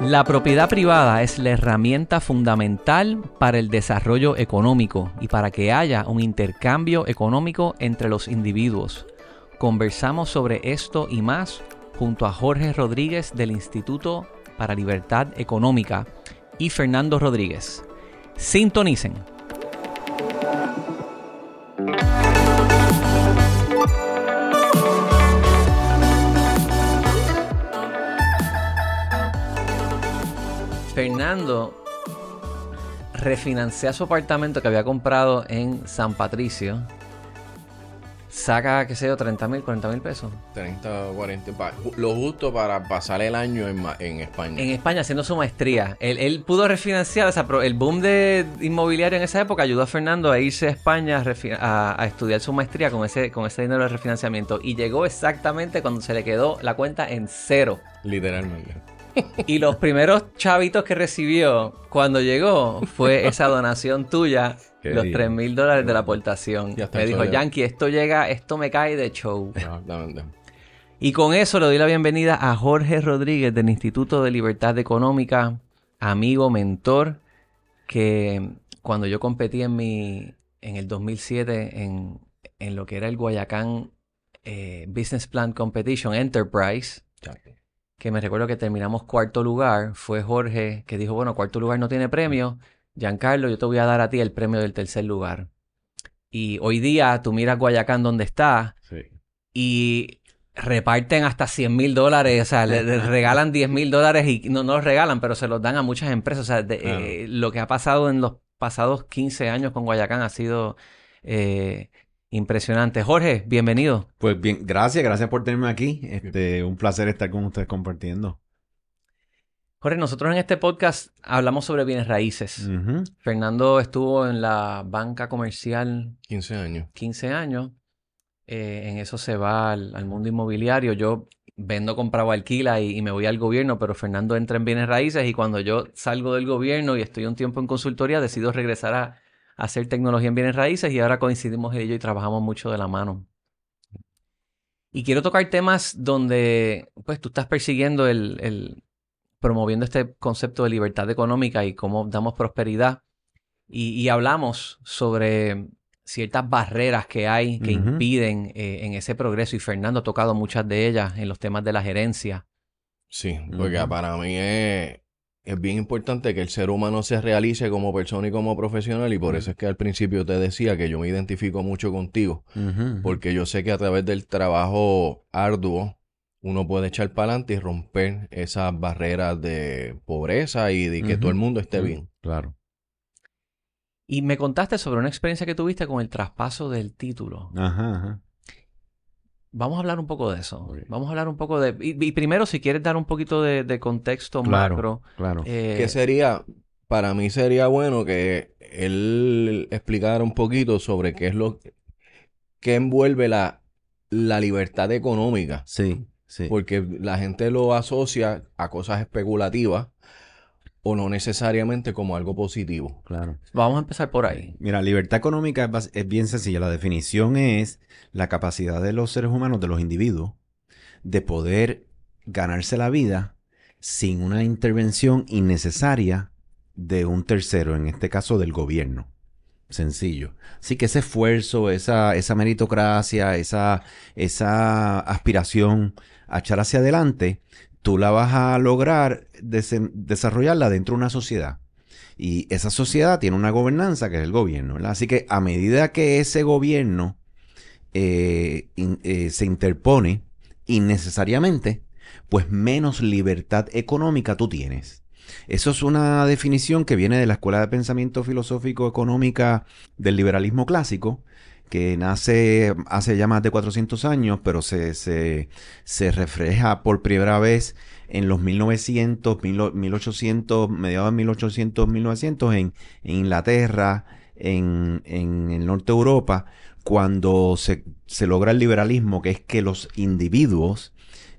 La propiedad privada es la herramienta fundamental para el desarrollo económico y para que haya un intercambio económico entre los individuos. Conversamos sobre esto y más junto a Jorge Rodríguez del Instituto para Libertad Económica y Fernando Rodríguez. Sintonicen. Fernando refinancia su apartamento que había comprado en San Patricio. Saca, qué sé yo, 30 mil, 40 mil pesos. 30 o 40. pa- Lo justo para pasar el año en, España. En España haciendo su maestría. Él, él pudo refinanciar, o sea, pero el boom de inmobiliario en esa época ayudó a Fernando a irse a España a- a estudiar su maestría con ese, con ese dinero de refinanciamiento. Y llegó exactamente cuando se le quedó la cuenta en cero. Literalmente. Y los primeros chavitos que recibió cuando llegó fue esa donación tuya, los bien. 3 mil dólares de la aportación. Me dijo, ya. Yankee, esto llega, esto me cae de show. Y con eso le doy la bienvenida a Jorge Rodríguez del Instituto de Libertad Económica, amigo, mentor, que cuando yo competí en mi en el 2007 en, en lo que era el Guayacán eh, Business Plan Competition Enterprise, que me recuerdo que terminamos cuarto lugar, fue Jorge que dijo, bueno, cuarto lugar no tiene premio, Giancarlo, yo te voy a dar a ti el premio del tercer lugar. Y hoy día tú miras Guayacán donde está Sí. y reparten hasta 100 mil dólares, o sea, le, le regalan 10 mil dólares y no, no los regalan, pero se los dan a muchas empresas. O sea, de- eh, lo que ha pasado en los pasados 15 años con Guayacán ha sido eh, impresionante. Jorge, bienvenido. Pues bien, gracias, gracias por tenerme aquí. Este, un placer estar con ustedes compartiendo. Jorge, nosotros en este podcast hablamos sobre bienes raíces. Fernando estuvo en la banca comercial 15 años. 15 años. Eh, en eso se va al, al mundo inmobiliario. Yo vendo, compraba, alquila y, y me voy al gobierno, pero Fernando entra en bienes raíces y cuando yo salgo del gobierno y estoy un tiempo en consultoría, decido regresar a hacer tecnología en bienes raíces y ahora coincidimos él y trabajamos mucho de la mano. Y quiero tocar temas donde pues tú estás persiguiendo el, el- promoviendo este concepto de libertad económica y cómo damos prosperidad. Y, y hablamos sobre ciertas barreras que hay que impiden eh, en ese progreso. Y Fernando ha tocado muchas de ellas en los temas de la gerencia. Sí, porque para mí es, es bien importante que el ser humano se realice como persona y como profesional y por eso es que al principio te decía que yo me identifico mucho contigo, porque yo sé que a través del trabajo arduo uno puede echar para adelante y romper esas barreras de pobreza y de que todo el mundo esté Ujú. bien. Claro. Y me contaste sobre una experiencia que tuviste con el traspaso del título. Ajá, ajá. Vamos a hablar un poco de eso. Vamos a hablar un poco de... Y, y primero, si quieres dar un poquito de, de contexto Claro, macro. Claro. eh, que sería, para mí sería bueno que él explicara un poquito sobre qué es lo que envuelve la, la libertad económica. Sí, sí. Porque la gente lo asocia a cosas especulativas o no necesariamente como algo positivo. Claro. Vamos a empezar por ahí. Mira, libertad económica es, es bien sencilla. La definición es la capacidad de los seres humanos, de los individuos, de poder ganarse la vida sin una intervención innecesaria de un tercero, en este caso del gobierno. Sencillo. Así que ese esfuerzo, esa, esa meritocracia, esa, esa aspiración a echar hacia adelante, tú la vas a lograr desarrollarla dentro de una sociedad. Y esa sociedad tiene una gobernanza que es el gobierno, ¿verdad? Así que a medida que ese gobierno eh, eh, se interpone innecesariamente, pues menos libertad económica tú tienes. Eso es una definición que viene de la Escuela de Pensamiento Filosófico Económica del liberalismo clásico, que nace hace ya más de 400 años, pero se, se, se refleja por primera vez en los 1900, 1800, mediados de 1800, 1900 en, Inglaterra, en, en el norte de Europa, cuando se, se logra el liberalismo, que es que los individuos,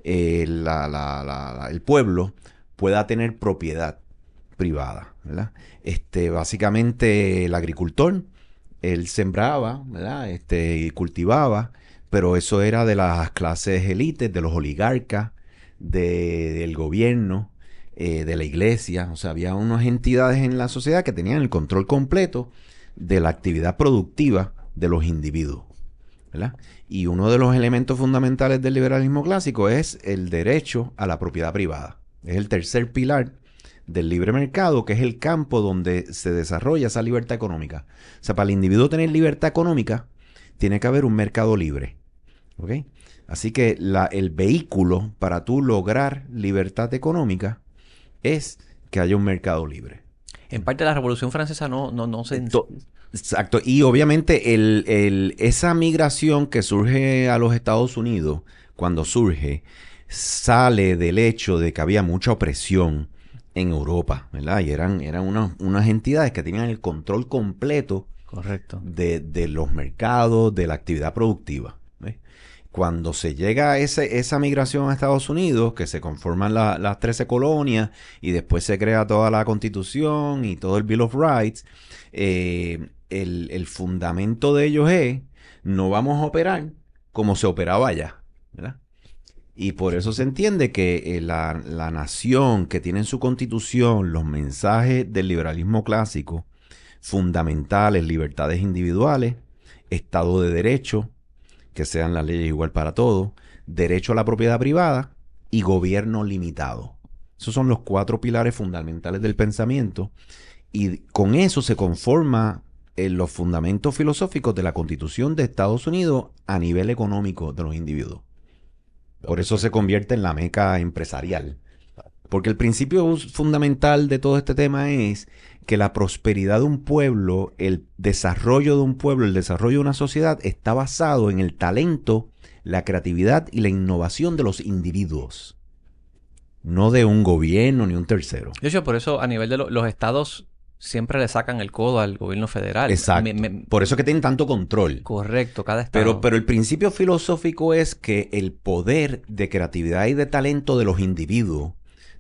eh, el pueblo, pueda tener propiedad privada. Este, básicamente el agricultor, él sembraba, ¿verdad? Este, y cultivaba, pero eso era de las clases élites, de los oligarcas, de- del gobierno, eh, de la iglesia, o sea, había unas entidades en la sociedad que tenían el control completo de la actividad productiva de los individuos. ¿verdad? Y uno de los elementos fundamentales del liberalismo clásico es el derecho a la propiedad privada. Es el tercer pilar del libre mercado, que es el campo donde se desarrolla esa libertad económica. O sea, para el individuo tener libertad económica, tiene que haber un mercado libre. ¿Ok? Así que la, el vehículo para tú lograr libertad económica es que haya un mercado libre. En parte la Revolución Francesa no, no, no se... To- Exacto. Y obviamente el, el- esa migración que surge a los Estados Unidos, cuando surge, sale del hecho de que había mucha opresión en Europa, ¿verdad? Y eran, eran unas, unas entidades que tenían el control completo Correcto. de, de los mercados, de la actividad productiva. ¿ves? Cuando se llega a ese, esa migración a Estados Unidos, que se conforman la- las 13 colonias y después se crea toda la constitución y todo el Bill of Rights, eh, el, el fundamento de ellos es, no vamos a operar como se operaba allá. ¿verdad? Y por eso se entiende que eh, la, la nación que tiene en su constitución los mensajes del liberalismo clásico, fundamentales, libertades individuales, Estado de Derecho, que sean las leyes igual para todos, derecho a la propiedad privada y gobierno limitado. Esos son los cuatro pilares fundamentales del pensamiento y con eso se conforma eh, los fundamentos filosóficos de la Constitución de Estados Unidos a nivel económico de los individuos. Por eso se convierte en la meca empresarial. Porque el principio fundamental de todo este tema es que la prosperidad de un pueblo, el desarrollo de un pueblo, el desarrollo de una sociedad está basado en el talento, la creatividad y la innovación de los individuos. No de un gobierno ni un tercero. Hecho, por eso a nivel de lo- los estados siempre le sacan el codo al gobierno federal. Exacto. Me- me- Por eso que tienen tanto control. correcto, cada estado. Pero, pero el principio filosófico es que el poder de creatividad y de talento de los individuos,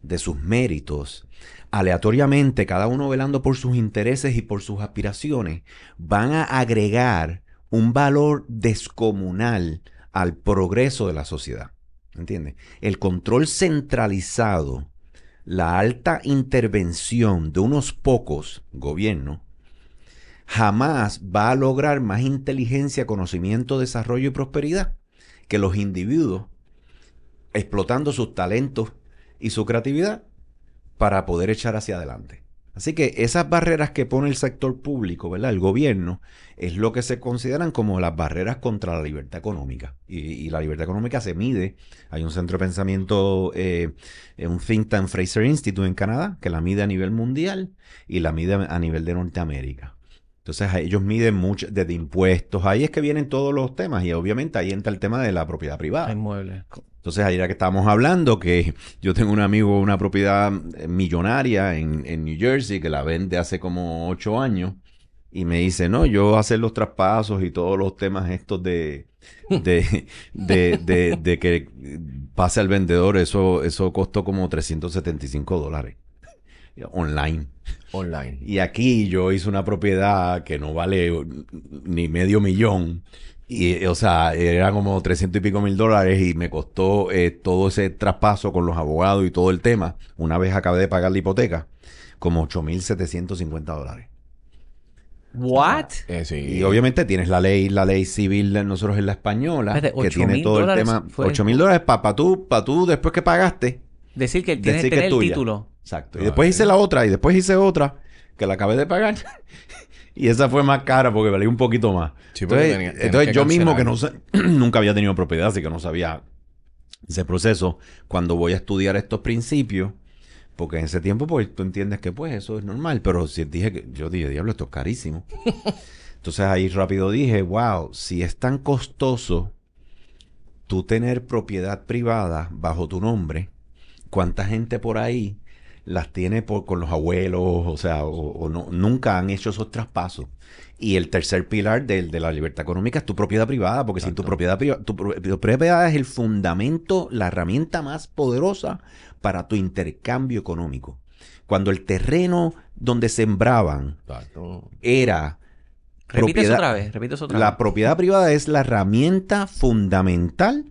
de sus méritos, aleatoriamente, cada uno velando por sus intereses y por sus aspiraciones, van a agregar un valor descomunal al progreso de la sociedad. ¿Entiendes? El control centralizado, la alta intervención de unos pocos gobiernos, jamás va a lograr más inteligencia, conocimiento, desarrollo y prosperidad que los individuos explotando sus talentos y su creatividad para poder echar hacia adelante. Así que esas barreras que pone el sector público, ¿verdad? El gobierno, es lo que se consideran como las barreras contra la libertad económica. Y, la libertad económica se mide. Hay un centro de pensamiento, eh, eh, un think tank Fraser Institute en Canadá, que la mide a nivel mundial y la mide a nivel de Norteamérica. Entonces ellos miden mucho desde impuestos. Ahí es que vienen todos los temas y obviamente ahí entra el tema de la propiedad privada. Inmuebles. Entonces, ayer que estábamos hablando, que yo tengo un amigo, una propiedad eh, millonaria en, en New Jersey, que la vende hace como ocho años, y me dice, no, yo hacer los traspasos y todos los temas estos de, de, de, de, de que pase al vendedor, eso, eso costó como 375 dólares online. Online. Y aquí yo hice una propiedad que no vale ni medio millón. Y, o sea, era como 300 y pico mil dólares y me costó eh, todo ese traspaso con los abogados y todo el tema. Una vez acabé de pagar la hipoteca, como 8.750 dólares. ¿What? Eh, sí. Y obviamente tienes la ley, la ley civil de nosotros en la española, Espérate, que tiene 8.000 todo el tema. fue- 8 mil dólares para tú, para tú, después que pagaste, Decir que tiene decir que que tener es el tuya. título. Exacto. Y Ah, después hice la otra y después hice otra que la acabé de pagar. y esa fue más cara porque valía un poquito más. Sí, entonces, tenía- entonces yo mismo que no sa- nunca había tenido propiedad, así que no sabía ese proceso. Cuando voy a estudiar estos principios, porque en ese tiempo pues tú entiendes que pues eso es normal, pero si dije que yo dije, diablo, esto es carísimo. Entonces ahí rápido dije, wow, si es tan costoso tú tener propiedad privada bajo tu nombre, ¿cuánta gente por ahí las tiene por, con los abuelos? O sea, o, o no, nunca han hecho esos traspasos. Y el tercer pilar del- de, la libertad económica es tu propiedad privada, porque sin tu propiedad privada, tu, tu propiedad privada es el fundamento, la herramienta más poderosa para tu intercambio económico. Cuando el terreno donde sembraban Exacto. era Repite eso otra vez. Repite eso otra la vez. propiedad privada es la herramienta fundamental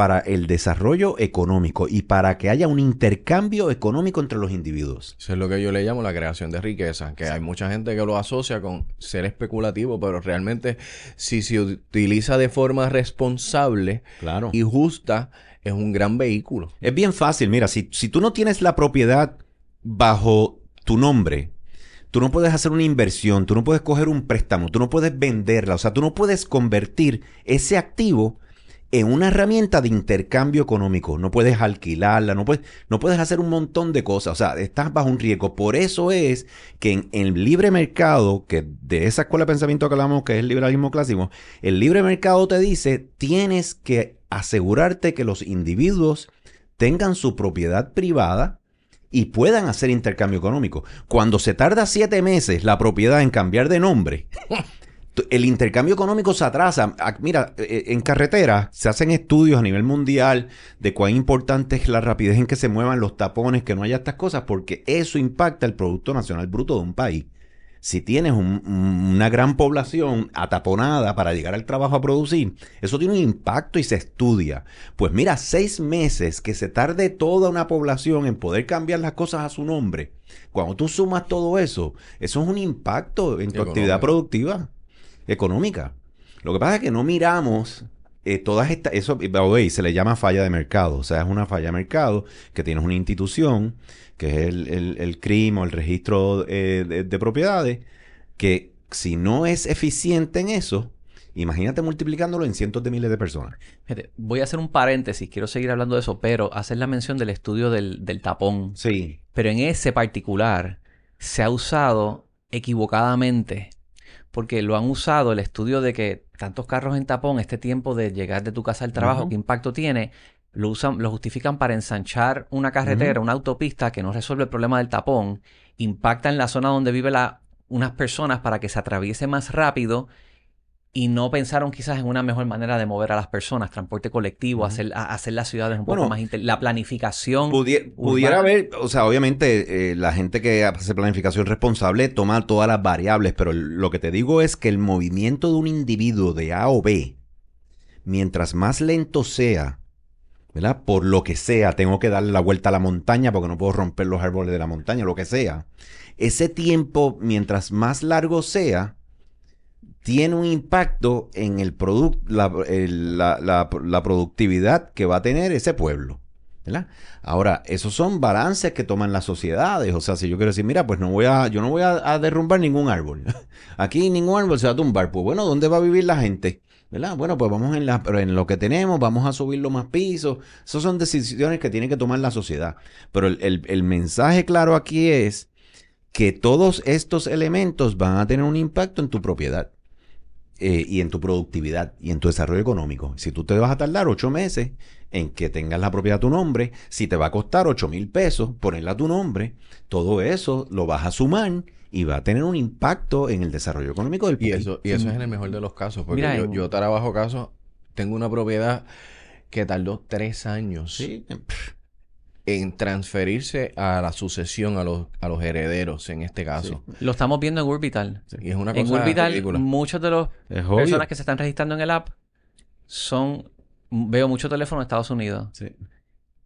para el desarrollo económico y para que haya un intercambio económico entre los individuos. Eso es lo que yo le llamo la creación de riqueza, que hay mucha gente que lo asocia con ser especulativo, pero realmente si se utiliza de forma responsable Claro. y justa, es un gran vehículo. Es bien fácil, mira, si, si tú no tienes la propiedad bajo tu nombre, tú no puedes hacer una inversión, tú no puedes coger un préstamo, tú no puedes venderla, o sea, tú no puedes convertir ese activo en una herramienta de intercambio económico. No puedes alquilarla, no puedes, no puedes hacer un montón de cosas, o sea, estás bajo un riesgo. Por eso es que en, el libre mercado, que de esa escuela de pensamiento que hablamos, que es el liberalismo clásico, el libre mercado te dice, tienes que asegurarte que los individuos tengan su propiedad privada y puedan hacer intercambio económico. Cuando se tarda siete meses la propiedad en cambiar de nombre, el intercambio económico se atrasa. Mira, eh, en carretera se hacen estudios a nivel mundial de cuán importante es la rapidez en que se muevan los tapones, que no haya estas cosas, porque eso impacta el Producto Nacional Bruto de un país. Si tienes un- un- una gran población ataponada para llegar al trabajo a producir, eso tiene un impacto y se estudia. Pues mira, seis meses que se tarde toda una población en poder cambiar las cosas a su nombre. Cuando tú sumas todo eso, eso es un impacto en tu Económico. actividad productiva, económica. Lo que pasa es que no miramos eh, todas estas, eso, se le llama falla de mercado. O sea, es una falla de mercado que tienes una institución, que es el, el, el CRIM o el registro eh, de, de propiedades, que si no es eficiente en eso, imagínate multiplicándolo en cientos de miles de personas. Fíjate, voy a hacer un paréntesis, quiero seguir hablando de eso, pero hacer la mención del estudio del, del tapón. Sí. Pero en ese particular se ha usado equivocadamente, porque lo han usado el estudio de que tantos carros en tapón, este tiempo de llegar de tu casa al trabajo, qué impacto tiene, lo usan, lo justifican para ensanchar una carretera, una autopista que no resuelve el problema del tapón, impacta en la zona donde viven unas personas para que se atraviese más rápido y no pensaron quizás en una mejor manera de mover a las personas, transporte colectivo, hacer, a- hacer las ciudades un Bueno, poco más... la planificación... Pudie- pudiera haber, o sea, obviamente eh, la gente que hace planificación responsable toma todas las variables, pero lo que te digo es que el movimiento de un individuo de A o B, mientras más lento sea, ¿verdad? Por lo que sea, tengo que darle la vuelta a la montaña porque no puedo romper los árboles de la montaña, lo que sea. Ese tiempo, mientras más largo sea, tiene un impacto en el la, la- la- productividad que va a tener ese pueblo. ¿verdad? Ahora, esos son balances que toman las sociedades. O sea, si yo quiero decir, mira, pues no voy a, yo no voy a, derrumbar ningún árbol. Aquí ningún árbol se va a tumbar. Pues bueno, ¿dónde va a vivir la gente? ¿Verdad? Bueno, pues vamos en, la, en lo que tenemos, vamos a subirlo más pisos. Esas son decisiones que tiene que tomar la sociedad. Pero el- el mensaje claro aquí es que todos estos elementos van a tener un impacto en tu propiedad eh, y en tu productividad y en tu desarrollo económico. Si tú te vas a tardar ocho meses en que tengas la propiedad a tu nombre, si te va a costar ocho mil pesos ponerla a tu nombre, todo eso lo vas a sumar y va a tener un impacto en el desarrollo económico del Y país. eso, y eso es en el mejor de los casos, porque Mira, yo, yo trabajo casos, tengo una propiedad que tardó tres años Sí, en transferirse a la sucesión, a los, a los herederos en este caso. Lo estamos viendo en Urbital. Y es una En cosa Urbital, ridícula. muchos de obvio. personas que se están registrando en el app son... Veo mucho teléfono de Estados Unidos. Sí,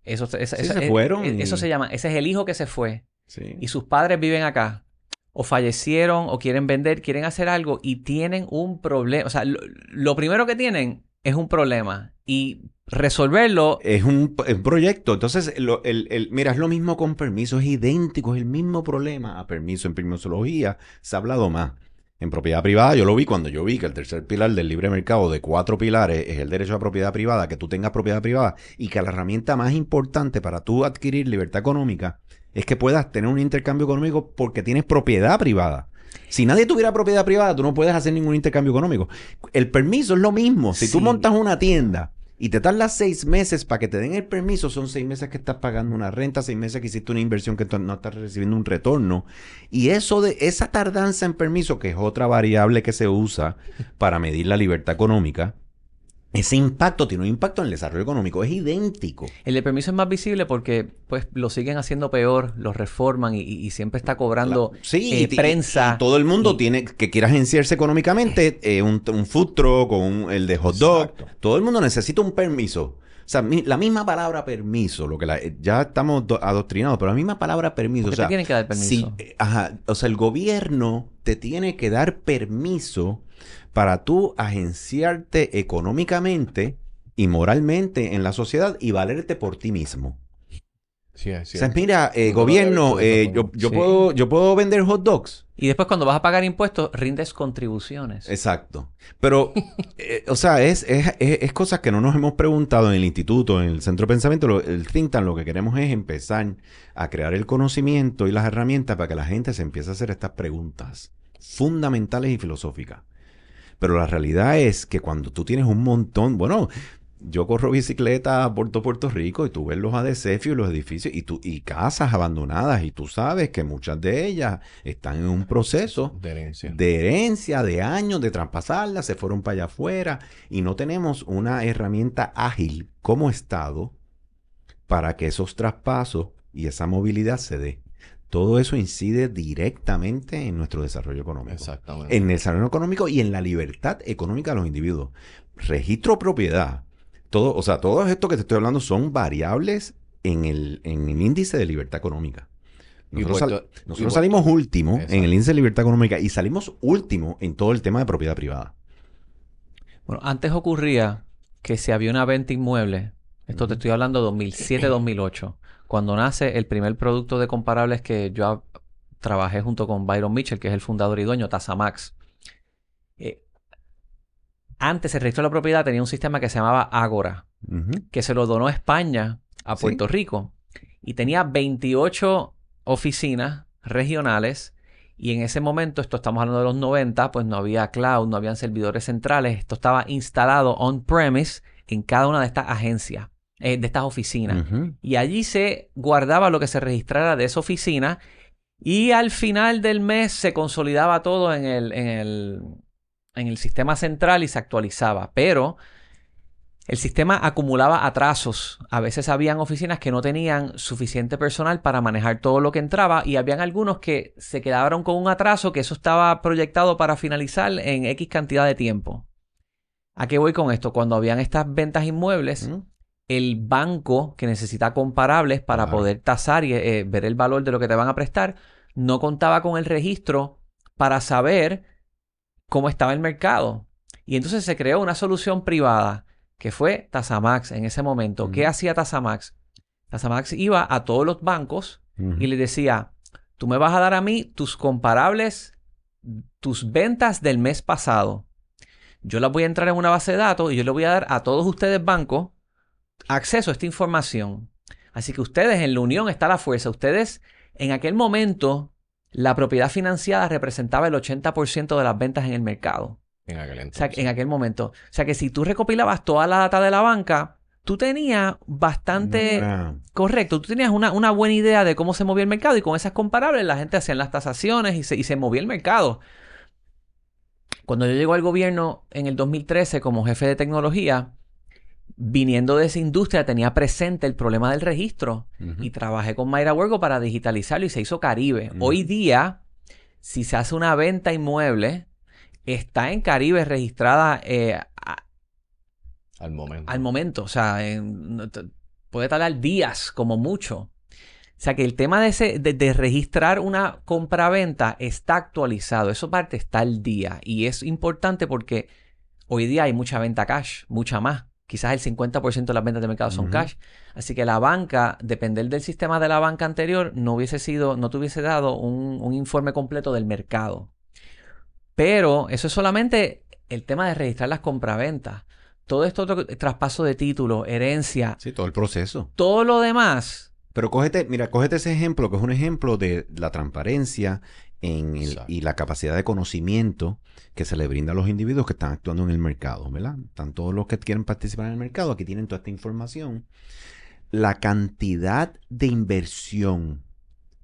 Eso, esa- Sí, esa- se fueron y- Eso se llama... Ese es el hijo que se fue. sí. Y sus padres viven acá. O fallecieron, o quieren vender, quieren hacer algo y tienen un problema. O sea, lo, lo primero que tienen es un problema. Y resolverlo... Es un, un proyecto. Entonces, mira, es lo mismo con permiso, es idéntico, es el mismo problema a permiso. En permisología se ha hablado más. En propiedad privada, yo lo vi cuando yo vi que el tercer pilar del libre mercado de cuatro pilares es el derecho a propiedad privada, que tú tengas propiedad privada y que la herramienta más importante para tú adquirir libertad económica es que puedas tener un intercambio económico porque tienes propiedad privada. Si nadie tuviera propiedad privada, tú no puedes hacer ningún intercambio económico. El permiso es lo mismo. Si tú montas una tienda y te tardas seis meses para que te den el permiso, son seis meses que estás pagando una renta, seis meses que hiciste una inversión que no estás recibiendo un retorno. Y eso de esa tardanza en permiso, que es otra variable que se usa para medir la libertad económica, ese impacto tiene un impacto en el desarrollo económico. Es idéntico. El de permiso es más visible porque pues lo siguen haciendo peor, lo reforman y, siempre está cobrando Sí, eh, y prensa. y todo el mundo tiene que quiera agenciarse económicamente, eh, un, un food truck o un- el de hot dog. Exacto. Todo el mundo necesita un permiso. O sea, mi- la misma palabra permiso, lo que la- ya estamos do- adoctrinados, pero la misma palabra permiso. ¿Por O qué te tienen que dar permiso? si- eh, ajá, o sea, el gobierno te tiene que dar permiso para tú agenciarte económicamente y moralmente en la sociedad y valerte por ti mismo. Sí, es O sea, mira, eh, gobierno, eh, yo, Sí. puedo, yo puedo vender hot dogs. Y después cuando vas a pagar impuestos, rindes contribuciones. Exacto. Pero, eh, o sea, es, es, es- es cosas que no nos hemos preguntado en el instituto, en el centro de pensamiento, lo- el think tank, lo que queremos es empezar a crear el conocimiento y las herramientas para que la gente se empiece a hacer estas preguntas fundamentales y filosóficas. Pero la realidad es que cuando tú tienes un montón, bueno, yo corro bicicleta por todo Puerto Rico y tú ves los adecesios y los edificios y, tú, y casas abandonadas y tú sabes que muchas de ellas están en un proceso De herencia. de herencia, de años, de traspasarlas, se fueron para allá afuera y no tenemos una herramienta ágil como Estado para que esos traspasos y esa movilidad se dé. Todo eso incide directamente en nuestro desarrollo económico. Exactamente. En el desarrollo económico y en la libertad económica de los individuos. Registro propiedad. Todo, o sea, todo esto que te estoy hablando son variables en el, en el índice de libertad económica. Nosotros, sal- Puerto- y nosotros Puerto- salimos último Exacto. en el índice de libertad económica y salimos último en todo el tema de propiedad privada. Bueno, antes ocurría que si había una venta inmueble, esto te estoy hablando 2007-2008, cuando nace el primer producto de comparables que yo a- trabajé junto con Byron Mitchell, que es el fundador y dueño, Tasamax. Eh, antes el registro de la propiedad tenía un sistema que se llamaba Agora, que se lo donó España a Sí. Puerto Rico y tenía 28 oficinas regionales y en ese momento, esto estamos hablando de los 90, pues no había cloud, no habían servidores centrales, esto estaba instalado on-premise en cada una de estas agencias, eh, de estas oficinas. Y allí se guardaba lo que se registrara de esa oficina y al final del mes se consolidaba todo en el, en el, en el sistema central y se actualizaba. Pero el sistema acumulaba atrasos. A veces habían oficinas que no tenían suficiente personal para manejar todo lo que entraba y habían algunos que se quedaron con un atraso que eso estaba proyectado para finalizar en X cantidad de tiempo. ¿A qué voy con esto? Cuando habían estas ventas inmuebles. El banco que necesita comparables para Claro. poder tasar y eh, ver el valor de lo que te van a prestar, no contaba con el registro para saber cómo estaba el mercado. Y entonces se creó una solución privada que fue Tasamax en ese momento. ¿Qué Ujú. hacía Tasamax? Tasamax iba a todos los bancos y le decía, tú me vas a dar a mí tus comparables, tus ventas del mes pasado. Yo las voy a entrar en una base de datos y yo le voy a dar a todos ustedes bancos acceso a esta información. Así que ustedes en la unión está la fuerza. Ustedes en aquel momento la propiedad financiada representaba el 80% de las ventas en el mercado. En aquel O sea, entonces. en aquel momento. O sea, que si tú recopilabas toda la data de la banca, tú tenías bastante... Correcto, tú tenías una, una buena idea de cómo se movía el mercado y con esas comparables la gente hacía las tasaciones y se, y se movía el mercado. Cuando yo llego al gobierno en el 2013 como jefe de tecnología, viniendo de esa industria tenía presente el problema del registro y trabajé con Mayra Huergo para digitalizarlo y se hizo Caribe. Hoy día, si se hace una venta inmueble, está en Caribe registrada eh, a- Al momento. al momento. O sea, en- puede tardar días como mucho. O sea que el tema de, ese, de, de registrar una compra-venta está actualizado. Eso parte está al día. Y es importante porque hoy día hay mucha venta cash, mucha más. Quizás el 50% de las ventas de mercado son cash. Así que la banca, depender del sistema de la banca anterior, no hubiese sido, no te hubiese dado un, un informe completo del mercado. Pero eso es solamente el tema de registrar las compraventas. Todo esto, otro traspaso de título, herencia, Sí, todo el proceso. todo lo demás. Pero cógete, mira, cógete ese ejemplo, que es un ejemplo de la transparencia en el- Exacto. y la capacidad de conocimiento que se le brinda a los individuos que están actuando en el mercado, ¿verdad? Están todos los que quieren participar en el mercado, aquí tienen toda esta información. La cantidad de inversión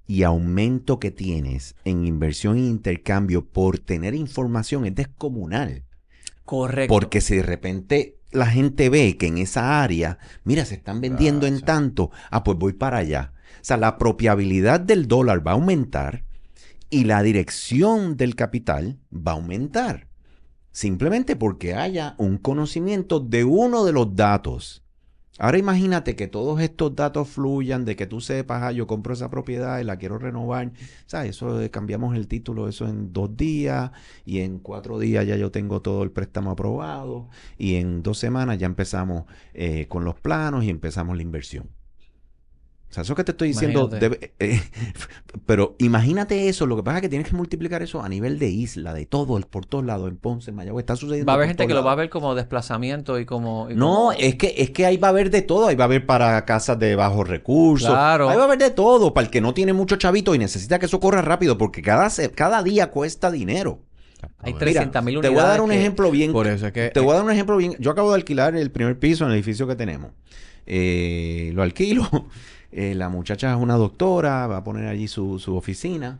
y aumento que tienes en inversión e intercambio por tener información es descomunal. Correcto. Porque si de repente la gente ve que en esa área, mira, se están vendiendo en tanto, ah, pues voy para allá. O sea, la apropiabilidad del dólar va a aumentar y la dirección del capital va a aumentar. Simplemente porque haya un conocimiento de uno de los datos Ahora imagínate que todos estos datos fluyan, de que tú sepas, ah, yo compro esa propiedad y la quiero renovar. ¿Sabes? Eso de- cambiamos el título, eso en dos días y en cuatro días ya yo tengo todo el préstamo aprobado y en dos semanas ya empezamos eh, con los planos y empezamos la inversión. O sea, eso que te estoy diciendo, debe- eh, pero imagínate eso, lo que pasa es que tienes que multiplicar eso a nivel de isla, de todo, el- por todos lados, en Ponce, en Mayagüez, está sucediendo. Va a haber gente que lo va a ver como desplazamiento y como... y No, como- es que, es que ahí va a haber de todo. Ahí va a haber para casas de bajos recursos. Claro. Ahí va a haber de todo. Para el que no tiene mucho chavito y necesita que eso corra rápido, porque cada, cada día cuesta dinero. Hay Mira, 300 mil Te unidades. voy a dar un que- ejemplo bien. Por eso es que... Te voy a dar un ejemplo bien. Yo acabo de alquilar el primer piso en el edificio que tenemos. Eh, lo alquilo. Eh, la muchacha es una doctora, va a poner allí su, su oficina.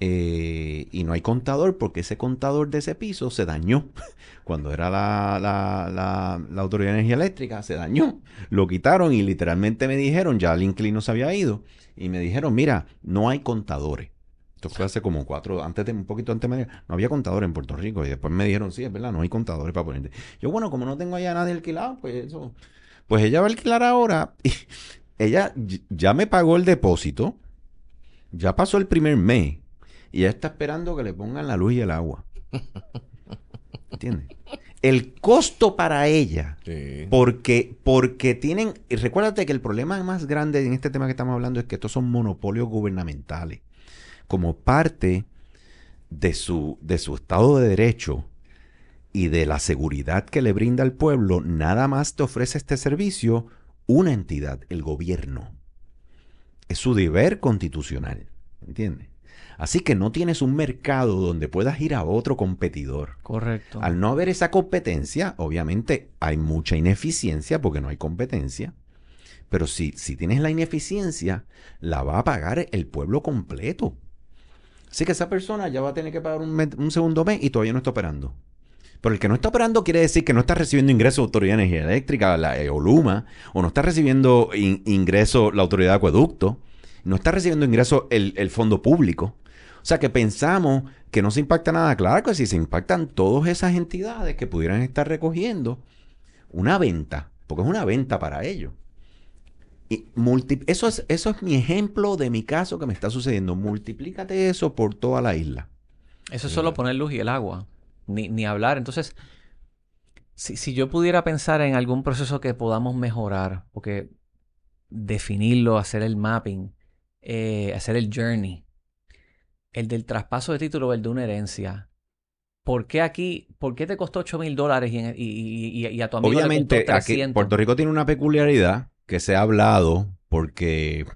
eh, y no hay contador porque ese contador de ese piso se dañó. Cuando era la, la, la- Autoridad de Energía Eléctrica, se dañó. Lo quitaron y literalmente me dijeron, ya el inquilino se había ido. Y me dijeron, mira, no hay contadores. Esto fue hace como cuatro, antes de, un poquito antes me no había contadores en Puerto Rico. Y después me dijeron, sí, es verdad, no hay contadores para ponerte. Yo, bueno, como no tengo allá nadie alquilado, pues eso. Pues ella va a alquilar ahora. Y ella ya me pagó el depósito. Ya pasó el primer mes. Y ella está esperando que le pongan la luz y el agua. ¿Entiendes? El costo para ella Sí. porque, porque tienen, y recuérdate que el problema más grande en este tema que estamos hablando es que estos son monopolios gubernamentales. Como parte de su, de su Estado de Derecho y de la seguridad que le brinda al pueblo, nada más te ofrece este servicio una entidad, el gobierno. Es su deber constitucional. ¿Entiendes? Así que no tienes un mercado donde puedas ir a otro competidor. Correcto. Al no haber esa competencia, obviamente hay mucha ineficiencia porque no hay competencia. Pero si, si tienes la ineficiencia, la va a pagar el pueblo completo. Así que esa persona ya va a tener que pagar un, un segundo mes y todavía no está operando. Pero el que no está operando quiere decir que no está recibiendo ingresos de Autoridad de Energía Eléctrica, la eh, Oluma, o no está recibiendo in- ingresos la Autoridad de Acueducto, no está recibiendo ingresos el, el Fondo Público. O sea que pensamos que no se impacta nada. Claro que sí se impactan todas esas entidades que pudieran estar recogiendo una venta, porque es una venta para ellos. Y multi- eso, es, eso es mi ejemplo de mi caso que me está sucediendo. Multiplícate eso por toda la isla. Eso es solo poner luz y el agua. Ni, ni hablar. Entonces, si, si yo pudiera pensar en algún proceso que podamos mejorar, porque definirlo, hacer el mapping, eh, hacer el journey, el del traspaso de título o el de una herencia. ¿Por qué aquí, por qué te costó 8 mil dólares y, y- y- a tu amigo Obviamente, le costó aquí 300? Puerto Rico tiene una peculiaridad que se ha hablado porque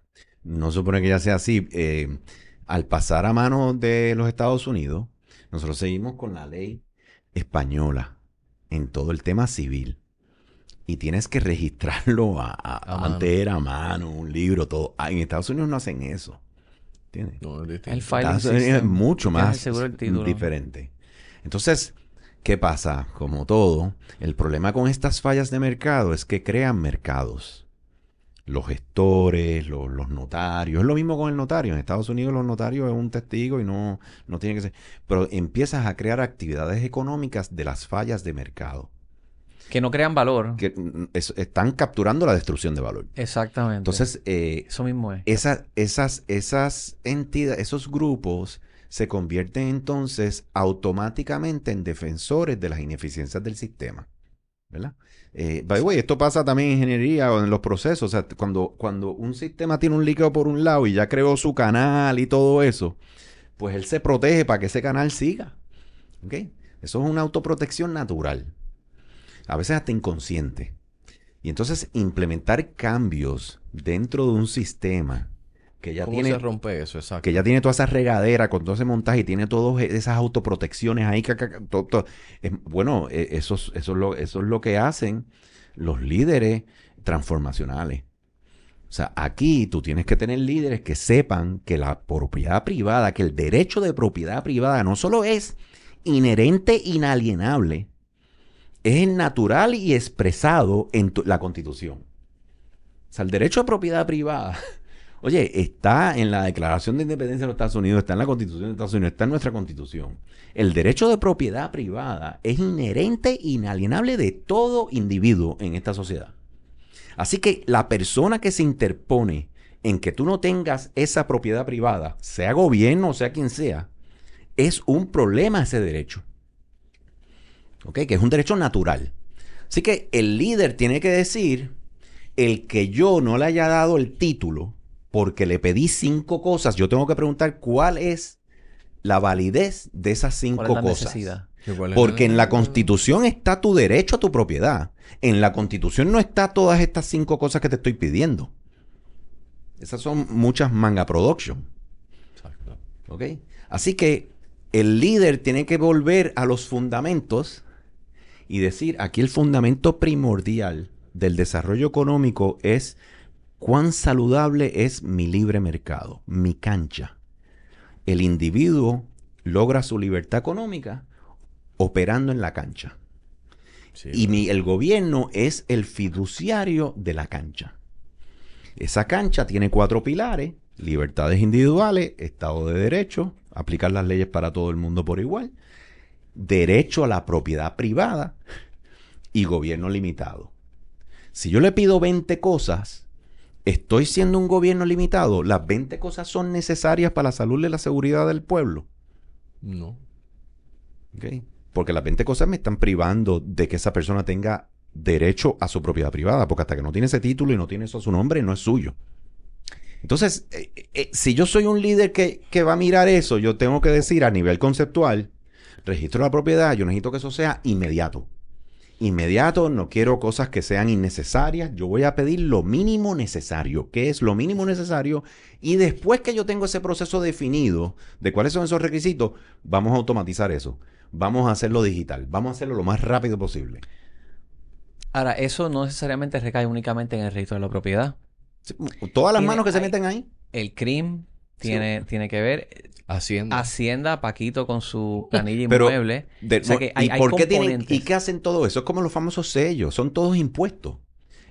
no se supone que ya sea así. eh, al pasar a manos de los Estados Unidos, nosotros seguimos con la ley española en todo el tema civil. Y tienes que registrarlo a, a- A mano. antes era a mano, un libro, todo. Ah, En Estados Unidos no hacen eso. ¿Entiendes? No, es distinto. El filing Estados Unidos es mucho más el diferente. Entonces, ¿qué pasa? Como todo, el problema con estas fallas de mercado es que crean mercados. Los gestores, los, los notarios. Es lo mismo con el notario. En Estados Unidos los notarios es un testigo y no, no tiene que ser. Pero empiezas a crear actividades económicas de las fallas de mercado. Que no crean valor. Que mm, es- están capturando la destrucción de valor. Exactamente. Entonces, eh, eso mismo es. esa- esas, esas entidades, esos grupos se convierten entonces automáticamente en defensores de las ineficiencias del sistema. ¿Verdad? Eh, by the way, esto pasa también en ingeniería o en los procesos. O sea, cuando, cuando un sistema tiene un líquido por un lado y ya creó su canal y todo eso, pues él se protege para que ese canal siga. ¿Ok? Eso es una autoprotección natural. A veces hasta inconsciente. Y entonces implementar cambios dentro de un sistema que ya ¿Cómo tiene se rompe eso? Exacto. que ya tiene toda esa regadera con todo ese montaje y tiene todas esas autoprotecciones ahí. todo- todo. Es- bueno, eso, es- eso, es lo, eso es lo que hacen los líderes transformacionales. O sea, aquí tú tienes que tener líderes que sepan que la propiedad privada, que el derecho de propiedad privada no solo es inherente, inalienable, es natural y expresado en tu- la Constitución. O sea, el derecho de propiedad privada Oye, está en la Declaración de Independencia de los Estados Unidos, está en la Constitución de Estados Unidos, está en nuestra Constitución. El derecho de propiedad privada es inherente e inalienable de todo individuo en esta sociedad. Así que la persona que se interpone en que tú no tengas esa propiedad privada, sea gobierno o sea quien sea, es un problema ese derecho. ¿Ok? Que es un derecho natural. Así que el líder tiene que decir, el que yo no le haya dado el título porque le pedí cinco cosas, yo tengo que preguntar cuál es la validez de esas cinco ¿Cuál es la cosas. Porque en la constitución está tu derecho a tu propiedad. En la constitución no está todas estas cinco cosas que te estoy pidiendo. Esas son muchas manga production. Exacto. ¿Ok? Así que el líder tiene que volver a los fundamentos y decir, aquí el fundamento primordial del desarrollo económico es cuán saludable es mi libre mercado, mi cancha. El individuo logra su libertad económica operando en la cancha. Sí, Y mi- el gobierno es el fiduciario de la cancha. Esa cancha tiene cuatro pilares, libertades individuales, Estado de Derecho, aplicar las leyes para todo el mundo por igual, derecho a la propiedad privada y gobierno limitado. Si yo le pido 20 cosas, estoy siendo un gobierno limitado. Las 20 cosas son necesarias para la salud y la seguridad del pueblo. No. ¿ok? Porque las 20 cosas me están privando de que esa persona tenga derecho a su propiedad privada, porque hasta que no tiene ese título y no tiene eso a su nombre, no es suyo. Entonces, eh, eh, si yo soy un líder que, que va a mirar eso, yo tengo que decir a nivel conceptual, registro la propiedad, yo necesito que eso sea inmediato. Inmediato, no quiero cosas que sean innecesarias, yo voy a pedir lo mínimo necesario. ¿Qué es lo mínimo necesario? Y después que yo tengo ese proceso definido de cuáles son esos requisitos, vamos a automatizar eso. Vamos a hacerlo digital, vamos a hacerlo lo más rápido posible. Ahora, eso no necesariamente recae únicamente en el registro de la propiedad. Sí, Todas las manos que se meten ahí. El CRIM tiene, tiene que ver. Hacienda. Hacienda, Paquito con su planilla Pero- inmueble. De- O sea que hay- ¿Y hay por qué tienen, y qué hacen todo eso? Es como los famosos sellos, son todos impuestos.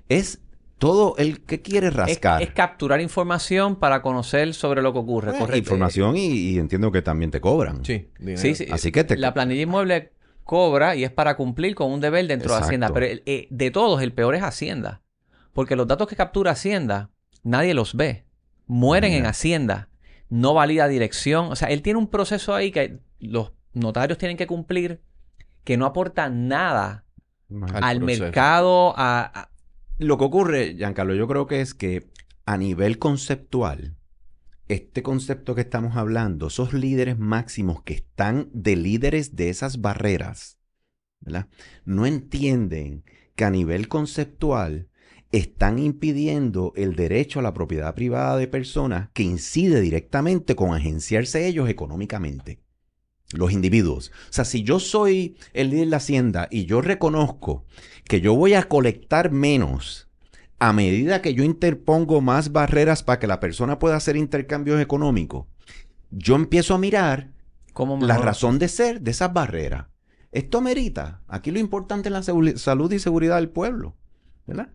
Es todo el que quiere rascar. es capturar información para conocer sobre lo que ocurre. Pues, correcto. información y, y entiendo que también te cobran. Sí, dinero. Sí, sí. Así que te- La planilla inmueble cobra y es para cumplir con un deber dentro Exacto. de Hacienda. Pero el- eh, de todos, el peor es Hacienda. Porque los datos que captura Hacienda, nadie los ve. Mueren en. Hacienda. No valida dirección. O sea, él tiene un proceso ahí que los notarios tienen que cumplir que no aporta nada Al mercado, a, a- Lo que ocurre, Giancarlo, yo creo que es que a nivel conceptual, este concepto que estamos hablando, esos líderes máximos que están de líderes de esas barreras, ¿verdad? No entienden que a nivel conceptual están impidiendo el derecho a la propiedad privada de personas que incide directamente con agenciarse ellos económicamente. Los individuos. O sea, si yo soy el líder de la hacienda y yo reconozco que yo voy a colectar menos a medida que yo interpongo más barreras para que la persona pueda hacer intercambios económicos, yo empiezo a mirar cómo la razón de ser de esas barreras. Esto amerita. Aquí lo importante es la salud y seguridad del pueblo, ¿verdad?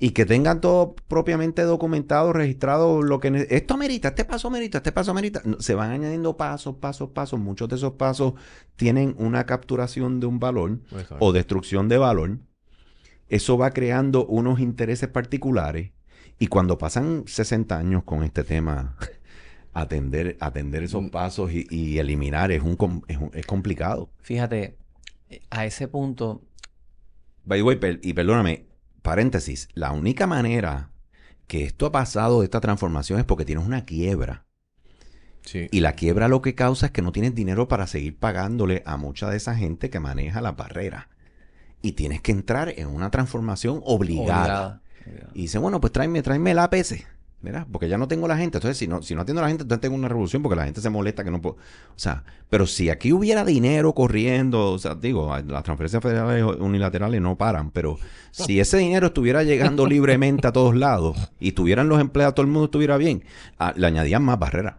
Y que tengan todo propiamente documentado, registrado, lo que... Esto amerita, este paso amerita, este paso amerita. Se van añadiendo pasos, pasos, pasos. Muchos de esos pasos tienen una capturación de un valor Exacto. o destrucción de valor. Eso va creando unos intereses particulares. Y cuando pasan 60 años con este tema, atender, atender esos Mm. pasos y, y eliminar es, un, es, un- es complicado. Fíjate, a ese punto, By the way, per- y perdóname, paréntesis, la única manera que esto ha pasado, esta transformación, es porque tienes una quiebra. Sí. Y la quiebra lo que causa es que no tienes dinero para seguir pagándole a mucha de esa gente que maneja la barrera. Y tienes que entrar en una transformación obligada. obligada. obligada. Y dice, bueno, pues tráeme, tráeme el APC. ¿Verdad? Porque ya no tengo la gente. Entonces, si no, si no atiendo a la gente, entonces tengo una revolución porque la gente se molesta que no puedo. O sea, pero si aquí hubiera dinero corriendo, o sea, digo, las transferencias federales unilaterales no paran, pero si ese dinero estuviera llegando libremente a todos lados y tuvieran los empleados, todo el mundo estuviera bien, le añadían más barreras.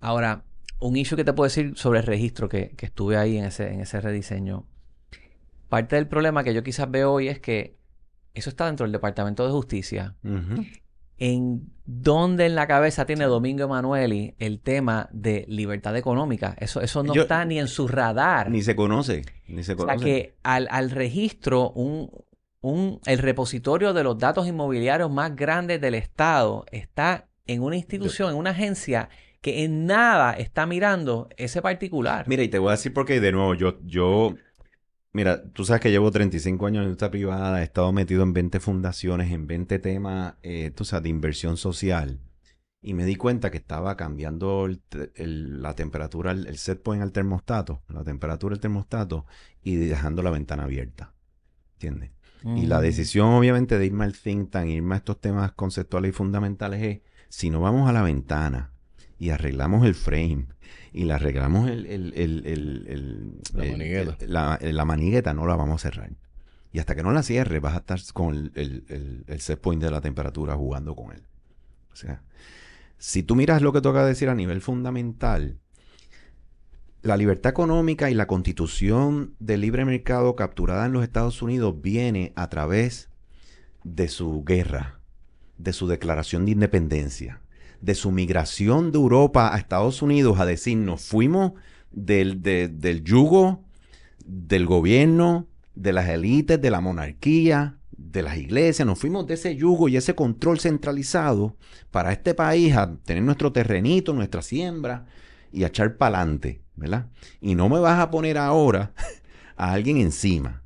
Ahora, un issue que te puedo decir sobre el registro que, que estuve ahí en ese, en ese rediseño. Parte del problema que yo quizás veo hoy es que eso está dentro del Departamento de Justicia. ¿En dónde en la cabeza tiene Domingo Emanueli el tema de libertad económica? Eso, eso no Yo- está ni en su radar. Ni se conoce, ni se o sea conoce. que al, al registro, un, un, el repositorio de los datos inmobiliarios más grandes del Estado está en una institución, en una agencia que en nada está mirando ese particular. Mira, y te voy a decir porque de nuevo, yo, yo, mira, tú sabes que llevo 35 años en industria privada, he estado metido en 20 fundaciones, en 20 temas, eh, tú sabes, de inversión social. Y me di cuenta que estaba cambiando el la temperatura, el, el set point al termostato, la temperatura del termostato, y dejando la ventana abierta. ¿Entiendes? Y la Mm. decisión, obviamente, de irme al think tank, irme a estos temas conceptuales y fundamentales es, si no vamos a la ventana y arreglamos el frame y le arreglamos el, el- el- La manigueta. la, la manigueta, no la vamos a cerrar. Y hasta que no la cierre, vas a estar con el, el- el- el set point de la temperatura jugando con él. O sea, si tú miras lo que toca decir a nivel fundamental, la libertad económica y la constitución de libre mercado capturada en los Estados Unidos viene a través de su guerra, de su declaración de independencia, de su migración de Europa a Estados Unidos a decir, nos fuimos del, de- del yugo del gobierno, de las élites, de la monarquía, de las iglesias, nos fuimos de ese yugo y ese control centralizado para este país a tener nuestro terrenito, nuestra siembra y a echar para adelante, ¿verdad? Y no me vas a poner ahora a alguien encima,